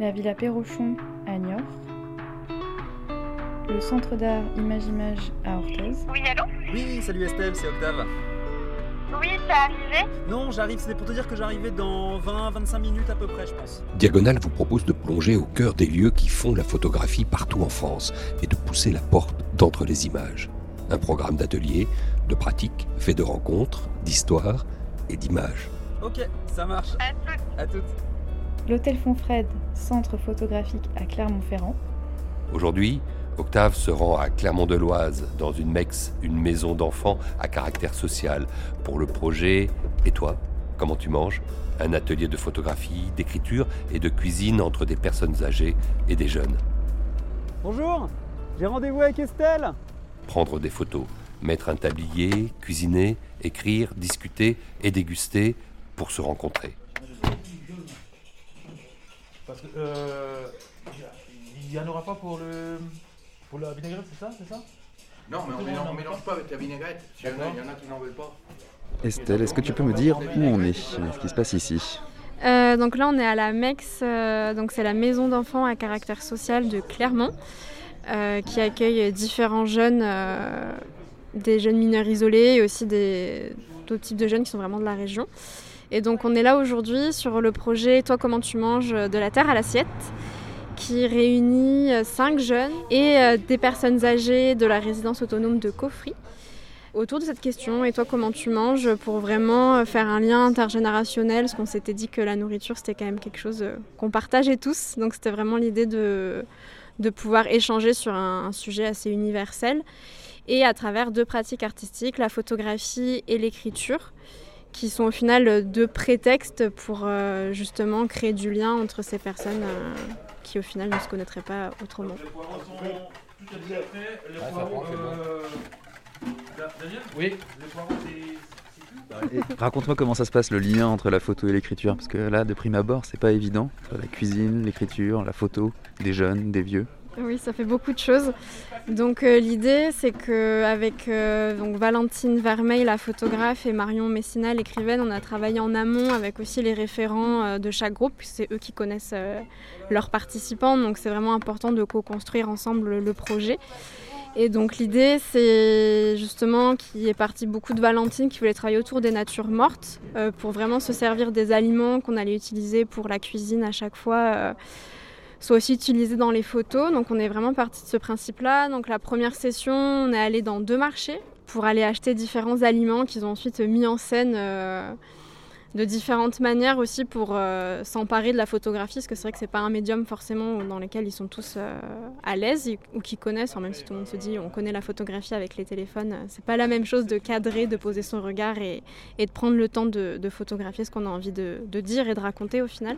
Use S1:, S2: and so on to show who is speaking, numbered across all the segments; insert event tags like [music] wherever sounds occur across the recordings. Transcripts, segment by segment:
S1: la Villa Perrochon à Niort, le Centre d'art Image-Image à Orthez.
S2: Oui, allô?
S3: Oui, salut Estelle, c'est Octave.
S2: Oui, t'es arrivé?
S3: Non, j'arrive, c'était pour te dire que j'arrivais dans 20-25 minutes à peu près, je pense.
S4: Diagonale vous propose de plonger au cœur des lieux qui font la photographie partout en France et de pousser la porte d'entre les images. Un programme d'ateliers, de pratiques, fait de rencontres, d'histoires et d'images.
S3: Ok, ça marche.
S2: À toutes.
S3: À toutes.
S1: L'Hôtel Fonfred, centre photographique à Clermont-Ferrand.
S4: Aujourd'hui, Octave se rend à Clermont-de-Loise, dans une MEX, une maison d'enfants à caractère social, pour le projet Et toi Comment tu manges? Un atelier de photographie, d'écriture et de cuisine entre des personnes âgées et des jeunes.
S3: Bonjour, j'ai rendez-vous avec Estelle.
S4: Prendre des photos, mettre un tablier, cuisiner, écrire, discuter et déguster pour se rencontrer.
S5: Parce que euh, il n'y en aura pas pour le pour la vinaigrette, c'est ça, c'est ça?
S6: Non, mais on mélange, on mélange pas avec la vinaigrette. Il y, en a,
S5: D'accord.
S6: il y en a qui n'en veulent pas.
S7: Estelle, est-ce que tu peux me dire où on est Ce qui se passe ici?
S8: Euh, donc là, on est à la MEX, euh, donc c'est la maison d'enfants à caractère social de Clermont, euh, qui accueille différents jeunes, euh, des jeunes mineurs isolés et aussi des- d'autres types de jeunes qui sont vraiment de la région. Et donc on est là aujourd'hui sur le projet Toi comment tu manges de la terre à l'assiette, qui réunit euh, cinq jeunes et euh, des personnes âgées de la résidence autonome de Coffry autour de cette question. Et toi comment tu manges pour vraiment euh, faire un lien intergénérationnel? Parce qu'on s'était dit que la nourriture c'était quand même quelque chose qu'on partageait tous. Donc c'était vraiment l'idée de, pouvoir échanger sur un sujet assez universel. Et à travers deux pratiques artistiques la photographie et l'écriture qui sont au final euh, deux prétextes pour euh, justement créer du lien entre ces personnes euh, qui au final ne se connaîtraient pas autrement.
S5: Les poireaux sont tout est déjà fait. Les
S6: ça
S5: poireaux,
S6: prend, c'est bon.
S5: Da- Daniel
S6: Oui.
S5: Les poireaux, c'est c'est tout
S7: Et Raconte-moi comment ça se passe le lien entre la photo et l'écriture, parce que là, de prime abord, c'est pas évident. La cuisine, l'écriture, la photo, des jeunes, des vieux.
S8: Oui, ça fait beaucoup de choses. Donc euh, l'idée, c'est que avec euh, Valentine Vermeil, la photographe, et Marion Messina, l'écrivaine, on a travaillé en amont avec aussi les référents euh, de chaque groupe. puisque C'est eux qui connaissent leurs participants, donc c'est vraiment important de co-construire ensemble le, projet. Et donc l'idée, c'est justement qu'il est parti beaucoup de Valentine qui voulait travailler autour des natures mortes pour vraiment se servir des aliments qu'on allait utiliser pour la cuisine à chaque fois. Soit aussi utilisés dans les photos. Donc on est vraiment parti de ce principe-là. Donc la première session, on est allé dans deux marchés pour aller acheter différents aliments qu'ils ont ensuite mis en scène euh, de différentes manières aussi pour euh, s'emparer de la photographie, parce que c'est vrai que c'est pas un médium forcément dans lequel ils sont tous euh, à l'aise ou qui connaissent, même si tout le monde se dit on connaît la photographie avec les téléphones, c'est pas la même chose de cadrer, de poser son regard et, de prendre le temps de, photographier ce qu'on a envie de dire et de raconter au final.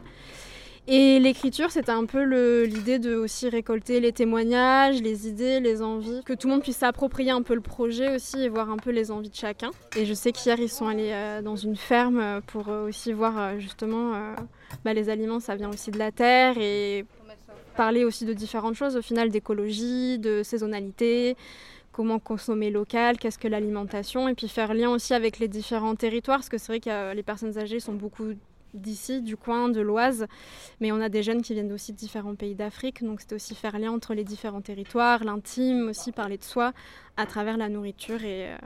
S8: Et l'écriture, c'était un peu l'idée de aussi récolter les témoignages, les idées, les envies, que tout le monde puisse s'approprier un peu le projet aussi et voir un peu les envies de chacun. Et je sais qu'hier, ils sont allés euh, dans une ferme euh, pour euh, aussi voir justement bah, les aliments, ça vient aussi de la terre et parler aussi de différentes choses, au final d'écologie, de saisonnalité, comment consommer local, qu'est-ce que l'alimentation, et puis faire lien aussi avec les différents territoires, parce que c'est vrai que les personnes âgées sont beaucoup d'ici, du coin, de l'Oise, mais on a des jeunes qui viennent aussi de différents pays d'Afrique, donc c'était aussi faire lien entre les différents territoires, l'intime, aussi parler de soi à travers la nourriture, et, euh,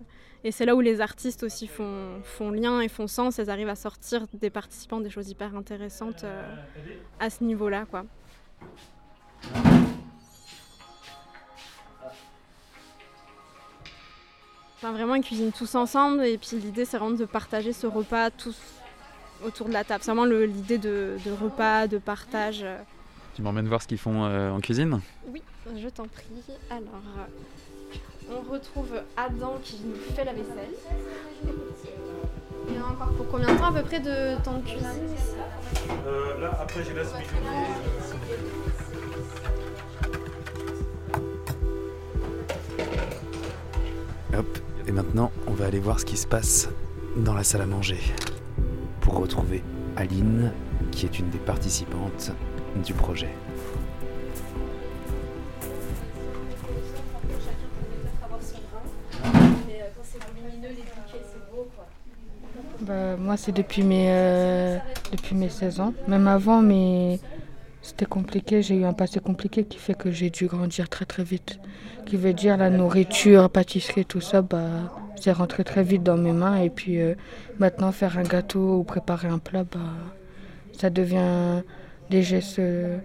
S8: et c'est là où les artistes aussi font, font lien et font sens, elles arrivent à sortir des participants des choses hyper intéressantes euh, à ce niveau-là, quoi. Enfin, vraiment, ils cuisinent tous ensemble. Et puis l'idée, c'est vraiment de partager ce repas tous autour de la table. C'est vraiment l'idée de, de repas, de partage.
S7: Tu m'emmènes voir ce qu'ils font euh, en cuisine
S8: Oui, je t'en prie. Alors, euh, on retrouve Adam qui nous fait la vaisselle. Il y en a encore pour combien de temps à peu près de temps de cuisine
S5: Euh, là, après, je laisse mijoter.
S7: Hop, et maintenant, on va aller voir ce qui se passe dans la salle à manger. Pour retrouver Aline, qui est une des participantes du projet.
S9: Bah, moi, c'est depuis mes, euh, depuis mes 16 ans. Même avant, mais C'était compliqué, j'ai eu un passé compliqué qui fait que j'ai dû grandir très très vite. Qui veut dire la nourriture, pâtisserie, tout ça, bah, c'est rentré très vite dans mes mains. Et puis euh, maintenant, faire un gâteau ou préparer un plat, bah, ça devient des gestes euh,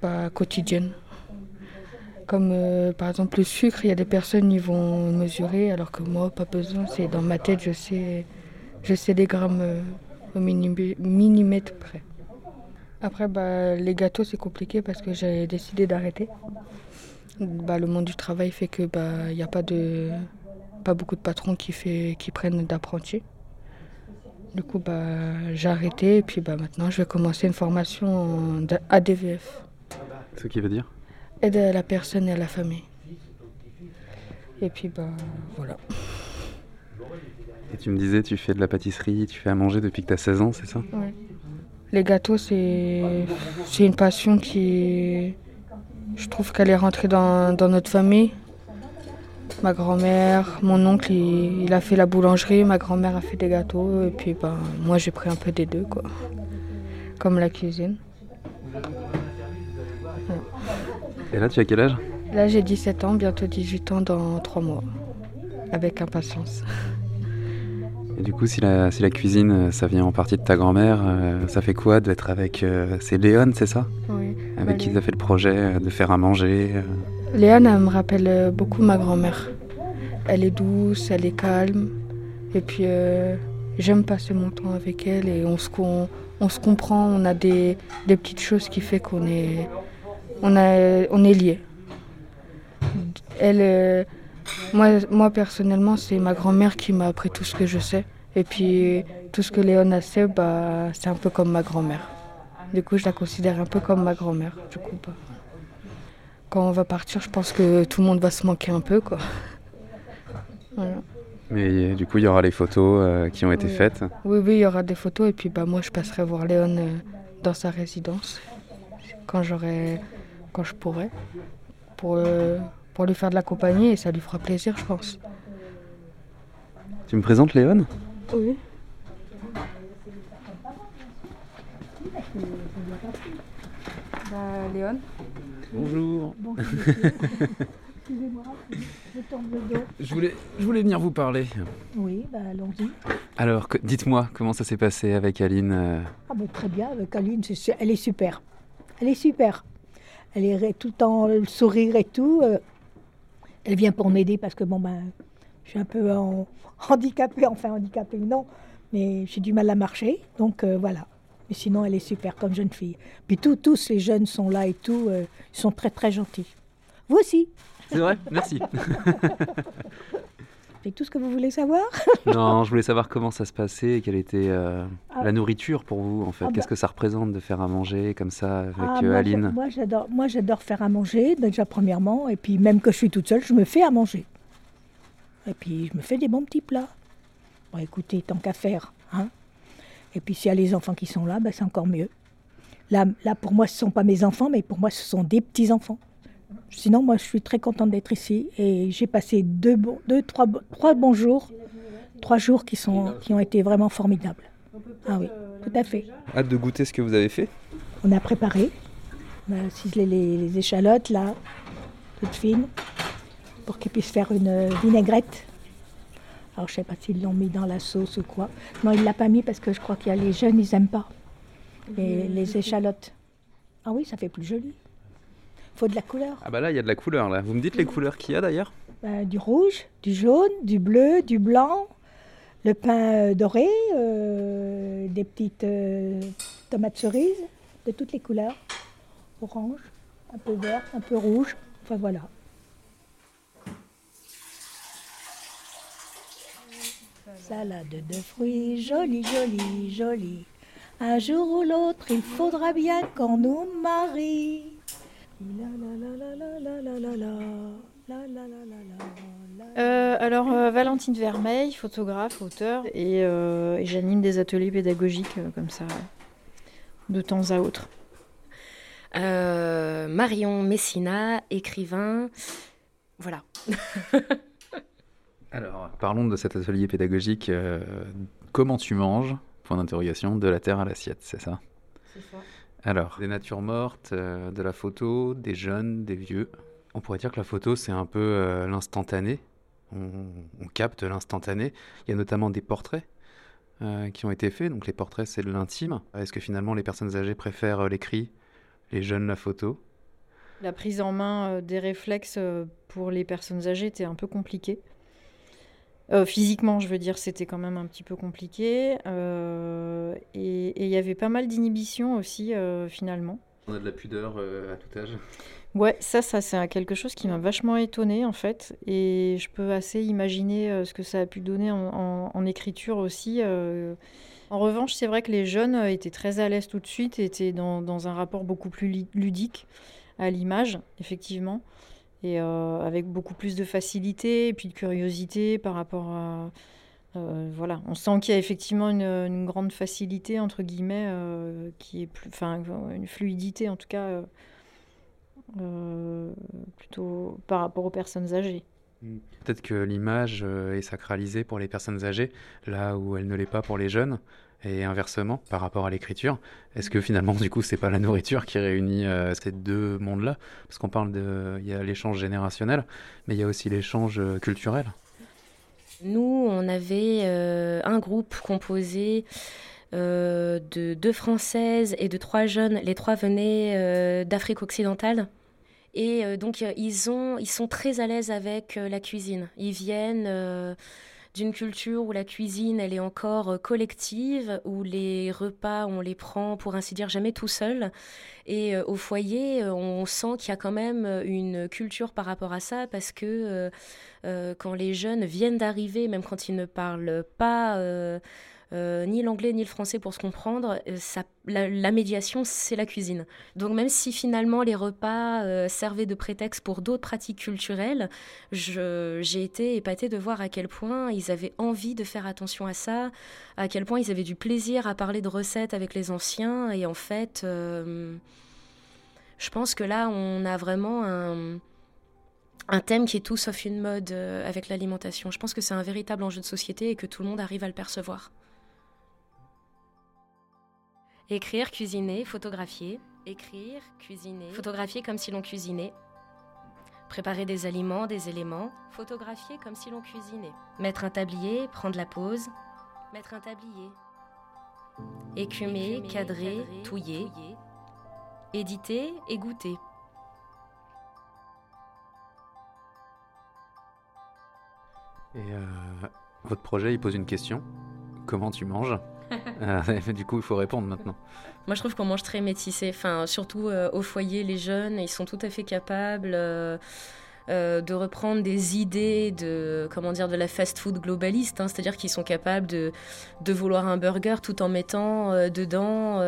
S9: bah, quotidiennes. Comme euh, par exemple le sucre, il y a des personnes qui vont mesurer, alors que moi, pas besoin. C'est dans ma tête, je sais, je sais grammes euh, au millimè- millimètre près. Après, bah, les gâteaux, c'est compliqué parce que j'ai décidé d'arrêter. Bah, le monde du travail fait que bah, il n'y a pas de pas beaucoup de patrons qui, fait, qui prennent d'apprentis. Du coup, bah, j'ai arrêté et puis bah, maintenant, je vais commencer une formation en ADVF.
S7: Ce qui veut dire?
S9: Aide à la personne et à la famille. Et puis, bah, voilà.
S7: Et tu me disais, tu fais de la pâtisserie, tu fais à manger depuis que tu as 16 ans, c'est ça?
S9: Ouais. Les gâteaux, c'est c'est une passion qui. Je trouve qu'elle est rentrée dans, dans notre famille. Ma grand-mère, mon oncle, il, il a fait la boulangerie, ma grand-mère a fait des gâteaux, et puis ben, moi j'ai pris un peu des deux, quoi. Comme la cuisine.
S7: Et là, tu as quel âge?
S9: Là j'ai 17 ans, bientôt 18 ans dans 3 mois. Avec impatience.
S7: Et du coup, si la, si la cuisine, euh, ça vient en partie de ta grand-mère, euh, ça fait quoi d'être avec... euh, c'est Léon, c'est ça?
S9: Oui.
S7: Avec
S9: Bah,
S7: qui tu as fait euh, de faire à manger euh.
S9: Léane, elle me rappelle euh, beaucoup ma grand-mère. Elle est douce, elle est calme. Et puis, j'aime passer mon temps avec elle et on se, comprend. On a des, petites choses qui fait qu'on est, on est liés. Elle, moi, moi, personnellement, c'est ma grand-mère qui m'a appris tout ce que je sais. Et puis, tout ce que Léon a sait, bah, c'est un peu comme ma grand-mère. Du coup, je la considère un peu comme ma grand-mère. Du coup, bah, quand on va partir, je pense que tout le monde va se manquer un peu, quoi. [laughs] Voilà.
S7: Mais du coup, il y aura les photos euh, qui ont été
S9: Oui.
S7: faites.
S9: Oui, oui, il y aura des photos et puis bah moi je passerai voir Léon euh, dans sa résidence quand j'aurai, quand je pourrai, pour euh, pour lui faire de la compagnie et ça lui fera plaisir, je pense.
S7: Tu me présentes Léon?
S9: Oui. Bah, Léon.
S7: Bonjour. [laughs]
S10: Excusez-moi, je tombe le dos.
S7: Je voulais, je voulais venir vous parler.
S10: Oui, bah allons-y.
S7: Alors, dites-moi, comment ça s'est passé avec Aline euh,
S10: Ah ben, très bien, avec Aline, elle est super. Elle est super. Elle est tout le temps le sourire et tout. euh. Elle vient pour m'aider parce que bon ben, je suis un peu en- [laughs] handicapée, enfin handicapée non, mais j'ai du mal à marcher, donc euh, voilà. Mais sinon, elle est super comme jeune fille. Puis tous, tous les jeunes sont là et tout, euh, ils sont très très gentils. Vous aussi,
S7: C'est vrai Merci. [laughs]
S10: c'est tout ce que vous voulez savoir?
S7: Non, je voulais savoir comment ça se passait et quelle était euh,
S10: Ah.
S7: la nourriture pour vous, en fait.
S10: Ah bah.
S7: Qu'est-ce que ça représente de faire à manger comme ça avec
S10: Ah,
S7: euh,
S10: moi,
S7: Aline?
S10: j'a- Moi, j'adore, moi, j'adore faire à manger, déjà premièrement, et puis même que je suis toute seule, je me fais à manger. Et puis je me fais des bons petits plats. Bon, écoutez, tant qu'à faire, hein. Et puis s'il y a les enfants qui sont là, ben, c'est encore mieux. Là, là, pour moi, ce ne sont pas mes enfants, mais pour moi, ce sont des petits enfants. Sinon, moi, je suis très contente d'être ici et j'ai passé deux, bons, deux trois, trois bons jours, trois jours qui, sont, qui ont été vraiment formidables. Ah oui, tout à fait.
S7: Hâte de goûter ce que vous avez fait
S10: On a préparé. On a ciselé les, les échalotes, là, toutes fines, pour qu'ils puissent faire une euh, vinaigrette. Alors, je sais pas s'ils l'ont mis dans la sauce ou quoi. Non, il l'a pas mis parce que je crois qu'il y a les jeunes, ils n'aiment pas les, les échalotes. Ah oui, ça fait plus joli. faut de la couleur.
S7: Ah bah là, il y a de la couleur, là. Vous me dites les couleurs qu'il y a d'ailleurs
S10: Euh, du rouge, du jaune, du bleu, du blanc, le pain euh, doré, euh, des petites euh, tomates cerises de toutes les couleurs, orange, un peu vert, un peu rouge, enfin voilà. Salade de fruits, jolie, jolie, jolie. Un jour ou l'autre, il faudra bien qu'on nous marie.
S1: Alors Valentine Vermeil, photographe, auteur, et j'anime des ateliers pédagogiques comme ça, de temps à autre.
S11: Marion Messina, écrivain, voilà.
S7: Alors, parlons de cet atelier pédagogique. euh, comment tu manges Point d'interrogation, de la terre à l'assiette, c'est ça Alors, des natures mortes, euh, de la photo, des jeunes, des vieux. On pourrait dire que la photo, c'est un peu euh, l'instantané. On, on capte l'instantané. Il y a notamment des portraits euh, qui ont été faits. Donc les portraits, c'est de l'intime. Est-ce que finalement les personnes âgées préfèrent euh, l'écrit, les jeunes la photo?
S1: La prise en main euh, des réflexes euh, pour les personnes âgées était un peu compliquée. Euh, physiquement, je veux dire, c'était quand même un petit peu compliqué. euh, et il y avait pas mal d'inhibitions aussi, euh, finalement.
S7: On a de la pudeur à tout âge.
S1: Ouais, ça, ça c'est quelque chose qui m'a vachement étonnée en fait, et je peux assez imaginer ce que ça a pu donner en, en- en écriture aussi. En revanche, c'est vrai que les jeunes étaient très à l'aise tout de suite, étaient dans, dans un rapport beaucoup plus ludique à l'image, effectivement, et euh, avec beaucoup plus de facilité et puis de curiosité par rapport à... euh, voilà, on sent qu'il y a effectivement une, grande facilité, entre guillemets, euh, qui est plus... Une fluidité en tout cas. plutôt par rapport aux personnes âgées.
S7: Peut-être que l'image est sacralisée pour les personnes âgées, là où elle ne l'est pas pour les jeunes, et inversement par rapport à l'écriture. Est-ce que finalement, du coup, c'est pas la nourriture qui réunit euh, ces deux mondes-là? Parce qu'on parle de, il y a l'échange générationnel, mais il y a aussi l'échange euh, culturel.
S11: Nous, on avait euh, un groupe composé euh, de deux Françaises et de trois jeunes. Les trois venaient d'Afrique occidentale. Et donc, ils, ont, ils sont très à l'aise avec la cuisine. Ils viennent d'une culture où la cuisine, elle est encore euh, collective, où les repas, on les prend, pour ainsi dire, jamais tout seul. Et euh, au foyer, euh, on sent qu'il y a quand même une culture par rapport à ça, parce que quand les jeunes viennent d'arriver, même quand ils ne parlent pas euh, ni l'anglais ni le français pour se comprendre, euh, la, médiation, c'est la cuisine. Donc même si finalement les repas euh, servaient de prétexte pour d'autres pratiques culturelles, j'ai été épatée de voir à quel point ils avaient envie de faire attention à ça, à quel point ils avaient du plaisir à parler de recettes avec les anciens. Et en fait, je pense que là, on a vraiment un thème qui est tout sauf une mode avec l'alimentation. Je pense que c'est un véritable enjeu de société et que tout le monde arrive à le percevoir. Écrire, cuisiner, photographier. Écrire, cuisiner. Photographier comme si l'on cuisinait. Préparer des aliments, des éléments. Photographier comme si l'on cuisinait. Mettre un tablier, prendre la pause. Mettre un tablier. Écumer, cadrer, touiller. Éditer, égoutter.
S7: Et euh, votre projet, il pose une question. Comment tu manges? [laughs] Euh, Du coup, il faut répondre maintenant.
S11: Moi, je trouve qu'on mange très métissé. Enfin, surtout euh, au foyer, les jeunes, ils sont tout à fait capables euh, euh, de reprendre des idées de, comment dire, de la fast-food globaliste. hein. C'est-à-dire qu'ils sont capables de, de vouloir un burger tout en mettant dedans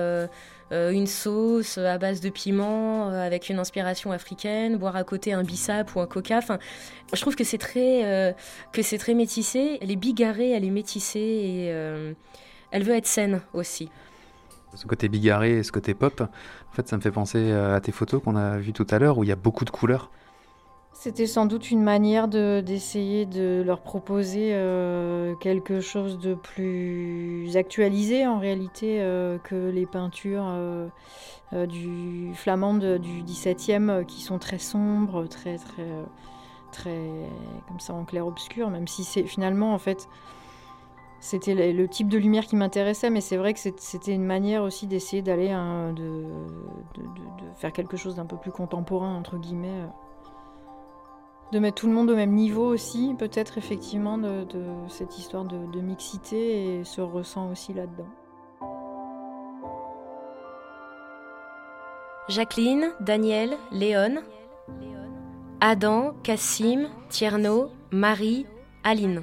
S11: une sauce à base de piment avec une inspiration africaine, boire à côté un bissap ou un coca. Enfin, je trouve que c'est très, que très métissé. Elle est bigarrée, elle est métissée et elle veut être saine aussi.
S7: Ce côté bigarré et ce côté pop, en fait, ça me fait penser euh, à tes photos qu'on a vues tout à l'heure où il y a beaucoup de couleurs.
S1: C'était sans doute une manière de- d'essayer de, leur proposer euh, quelque chose de plus actualisé en réalité euh, que les peintures euh, du flamande du 17e euh, qui sont très sombres, très très très comme ça en clair obscur même si c'est finalement en fait c'était le, type de lumière qui m'intéressait mais c'est vrai que c'était une manière aussi d'essayer d'aller hein, de, faire quelque chose d'un peu plus contemporain entre guillemets euh de mettre tout le monde au même niveau aussi, peut-être effectivement de, cette histoire de, de mixité et se ressent aussi là-dedans.
S11: Jacqueline, Daniel, Léon, Adam, Cassim, Tierno, Marie, Aline.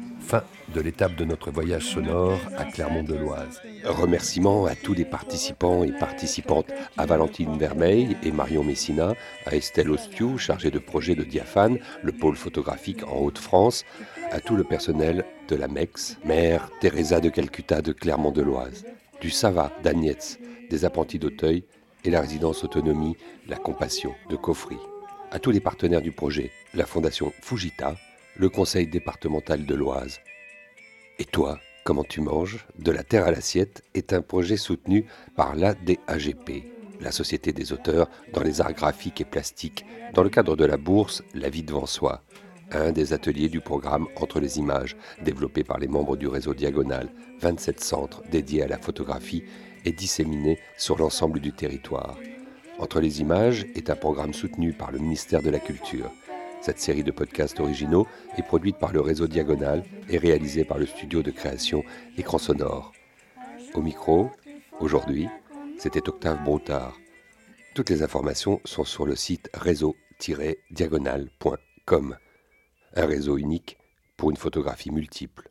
S4: Fin de l'étape de notre voyage sonore à Clermont-de-Loise. Remerciements à tous les participants et participantes, à Valentine Vermeil et Marion Messina, à Estelle Ostiou, chargée de projet de Diaphane, le pôle photographique en Haute-France, à tout le personnel de la MEX, mère Teresa de Calcutta de Clermont-de-Loise, du Sava d'Agnès, des apprentis d'Auteuil et la résidence autonomie La Compassion de Coffry. À tous les partenaires du projet, la Fondation Fujita, le conseil départemental de l'Oise. Et toi, comment tu manges? De la terre à l'assiette est un projet soutenu par l'ADAGP, la Société des auteurs dans les arts graphiques et plastiques, dans le cadre de la bourse La vie devant soi, un des ateliers du programme Entre les images, développé par les membres du réseau Diagonal, 27 centres dédiés à la photographie et disséminés sur l'ensemble du territoire. Entre les images est un programme soutenu par le ministère de la Culture. Cette série de podcasts originaux est produite par le réseau Diagonal et réalisée par le studio de création Écran Sonore. Au micro, aujourd'hui, c'était Octave Broutard. Toutes les informations sont sur le site réseau-diagonal.com. Un réseau unique pour une photographie multiple.